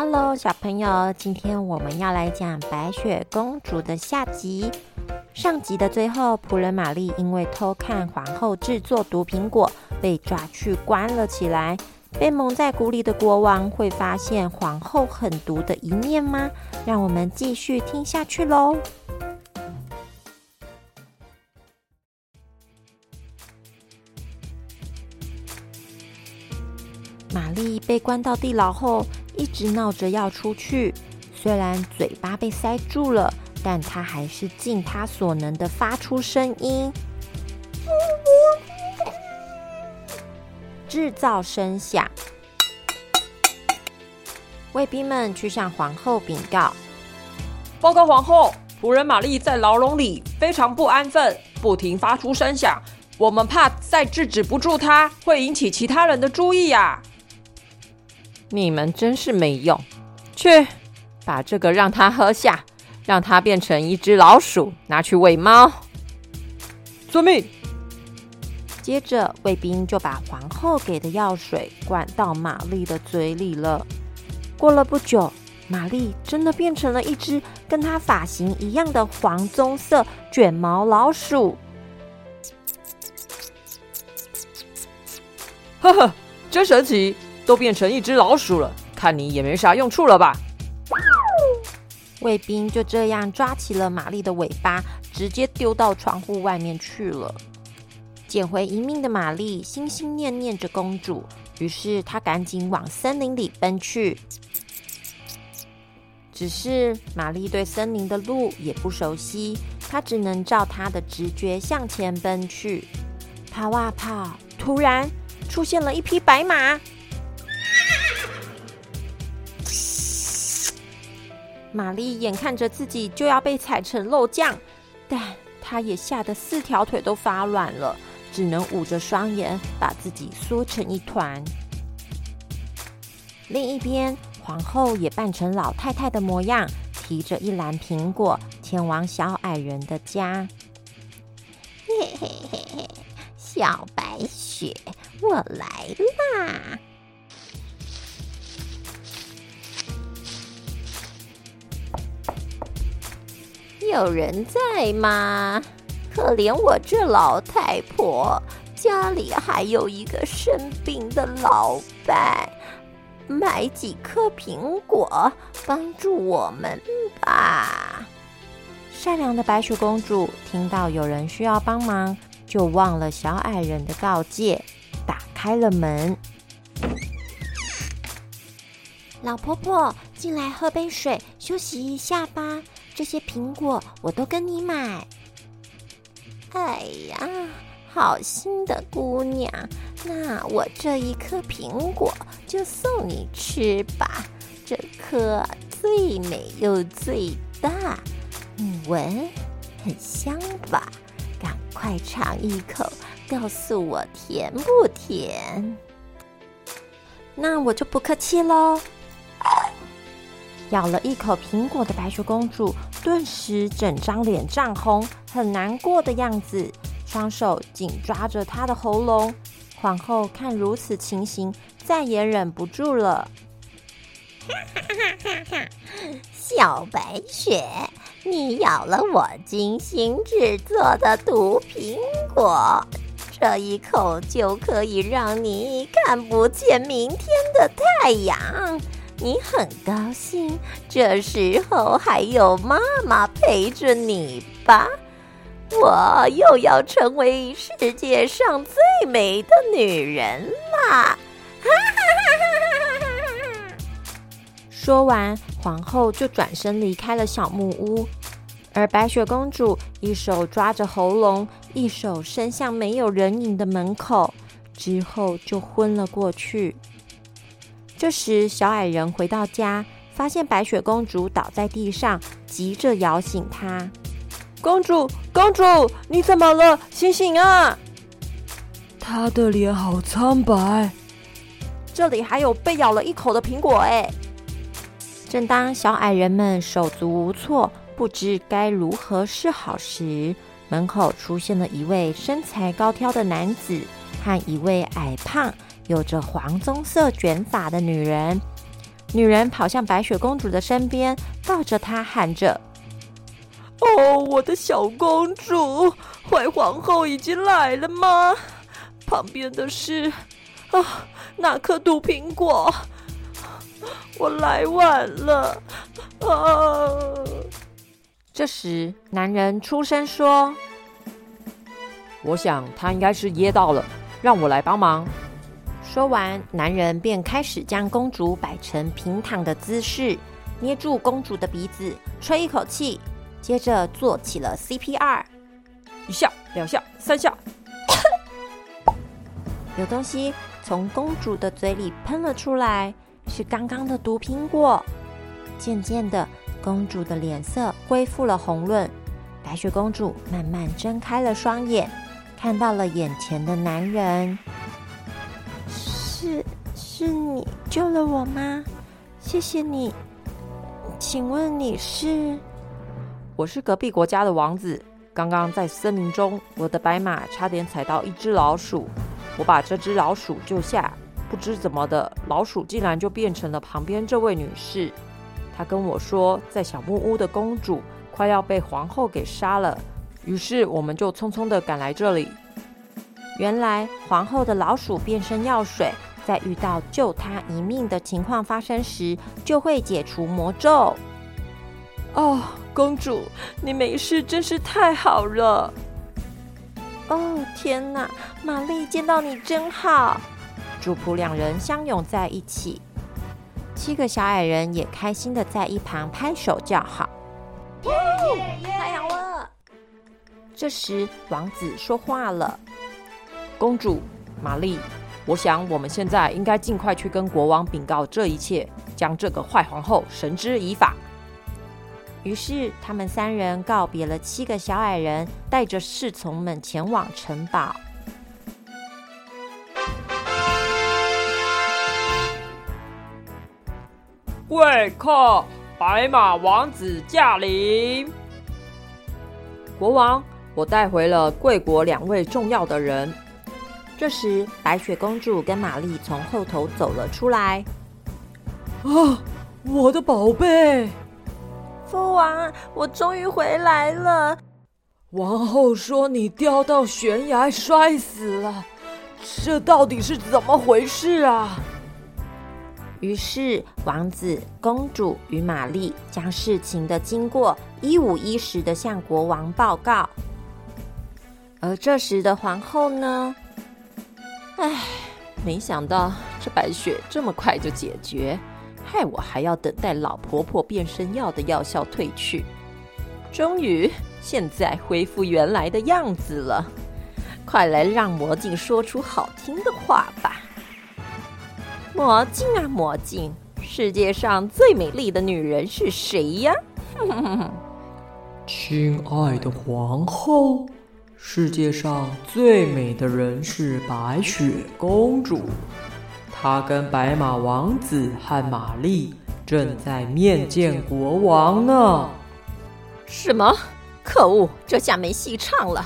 Hello，小朋友，今天我们要来讲白雪公主的下集。上集的最后，仆人玛丽因为偷看皇后制作毒苹果，被抓去关了起来。被蒙在鼓里的国王会发现皇后狠毒的一面吗？让我们继续听下去喽。玛丽被关到地牢后，一直闹着要出去。虽然嘴巴被塞住了，但他还是尽他所能的发出声音，制造声响。卫兵们去向皇后禀告：“报告皇后，仆人玛丽在牢笼里非常不安分，不停发出声响。我们怕再制止不住她，会引起其他人的注意呀。”你们真是没用！去，把这个让他喝下，让他变成一只老鼠，拿去喂猫。遵命。接着，卫兵就把皇后给的药水灌到玛丽的嘴里了。过了不久，玛丽真的变成了一只跟她发型一样的黄棕色卷毛老鼠。呵呵，真神奇！都变成一只老鼠了，看你也没啥用处了吧？卫兵就这样抓起了玛丽的尾巴，直接丢到窗户外面去了。捡回一命的玛丽心心念念着公主，于是她赶紧往森林里奔去。只是玛丽对森林的路也不熟悉，她只能照她的直觉向前奔去。跑啊跑，突然出现了一匹白马。玛丽眼看着自己就要被踩成肉酱，但她也吓得四条腿都发软了，只能捂着双眼，把自己缩成一团。另一边，皇后也扮成老太太的模样，提着一篮苹果，前往小矮人的家。嘿嘿嘿嘿，小白雪，我来啦！有人在吗？可怜我这老太婆，家里还有一个生病的老伴，买几颗苹果帮助我们吧。善良的白雪公主听到有人需要帮忙，就忘了小矮人的告诫，打开了门。老婆婆，进来喝杯水，休息一下吧。这些苹果我都跟你买。哎呀，好心的姑娘，那我这一颗苹果就送你吃吧。这颗最美又最大，你闻，很香吧？赶快尝一口，告诉我甜不甜？那我就不客气喽。咬了一口苹果的白雪公主，顿时整张脸涨红，很难过的样子，双手紧抓着她的喉咙。皇后看如此情形，再也忍不住了。哈哈哈！哈小白雪，你咬了我精心制作的毒苹果，这一口就可以让你看不见明天的太阳。你很高兴，这时候还有妈妈陪着你吧？我又要成为世界上最美的女人啦！说完，皇后就转身离开了小木屋，而白雪公主一手抓着喉咙，一手伸向没有人影的门口，之后就昏了过去。这时，小矮人回到家，发现白雪公主倒在地上，急着摇醒她。公主，公主，你怎么了？醒醒啊！她的脸好苍白，这里还有被咬了一口的苹果。哎，正当小矮人们手足无措，不知该如何是好时，门口出现了一位身材高挑的男子和一位矮胖。有着黄棕色卷发的女人，女人跑向白雪公主的身边，抱着她喊着：“哦，我的小公主，坏皇后已经来了吗？旁边的是啊，那颗毒苹果，我来晚了啊！”这时，男人出声说：“我想他应该是噎到了，让我来帮忙。”说完，男人便开始将公主摆成平躺的姿势，捏住公主的鼻子，吹一口气，接着做起了 CPR，一下、两下、三下，有东西从公主的嘴里喷了出来，是刚刚的毒苹果。渐渐的，公主的脸色恢复了红润，白雪公主慢慢睁开了双眼，看到了眼前的男人。是你救了我吗？谢谢你。请问你是？我是隔壁国家的王子。刚刚在森林中，我的白马差点踩到一只老鼠，我把这只老鼠救下。不知怎么的，老鼠竟然就变成了旁边这位女士。她跟我说，在小木屋的公主快要被皇后给杀了，于是我们就匆匆的赶来这里。原来皇后的老鼠变身药水。在遇到救他一命的情况发生时，就会解除魔咒。哦，公主，你没事真是太好了。哦，天哪，玛丽见到你真好。主仆两人相拥在一起，七个小矮人也开心的在一旁拍手叫好。太好了！这时王子说话了：“公主玛丽。”我想，我们现在应该尽快去跟国王禀告这一切，将这个坏皇后绳之以法。于是，他们三人告别了七个小矮人，带着侍从们前往城堡。贵客，白马王子驾临！国王，我带回了贵国两位重要的人。这时，白雪公主跟玛丽从后头走了出来。啊，我的宝贝！父王，我终于回来了。王后说你掉到悬崖摔死了，这到底是怎么回事啊？于是，王子、公主与玛丽将事情的经过一五一十的向国王报告。而这时的皇后呢？唉，没想到这白雪这么快就解决，害我还要等待老婆婆变身药的药效退去。终于，现在恢复原来的样子了。快来让魔镜说出好听的话吧！魔镜啊，魔镜，世界上最美丽的女人是谁呀？亲爱的皇后。世界上最美的人是白雪公主，她跟白马王子和玛丽正在面见国王呢。什么？可恶，这下没戏唱了！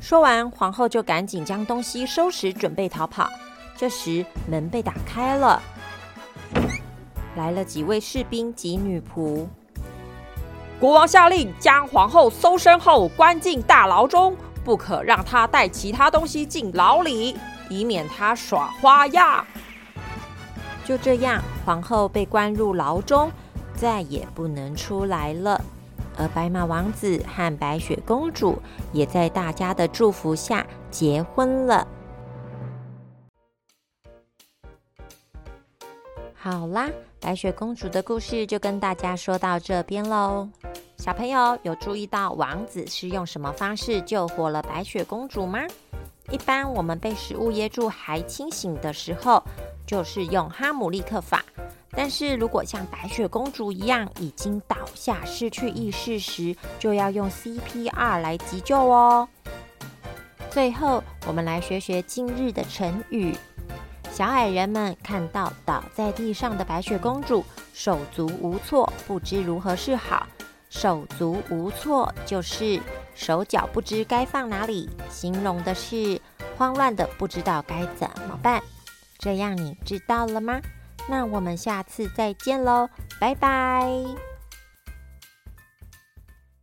说完，皇后就赶紧将东西收拾，准备逃跑。这时，门被打开了，来了几位士兵及女仆。国王下令将皇后搜身后关进大牢中。不可让他带其他东西进牢里，以免他耍花样。就这样，皇后被关入牢中，再也不能出来了。而白马王子和白雪公主也在大家的祝福下结婚了。好啦，白雪公主的故事就跟大家说到这边喽。小朋友有注意到王子是用什么方式救活了白雪公主吗？一般我们被食物噎住还清醒的时候，就是用哈姆立克法。但是如果像白雪公主一样已经倒下失去意识时，就要用 CPR 来急救哦。最后，我们来学学今日的成语。小矮人们看到倒在地上的白雪公主，手足无措，不知如何是好。手足无措，就是手脚不知该放哪里，形容的是慌乱的不知道该怎么办。这样你知道了吗？那我们下次再见喽，拜拜。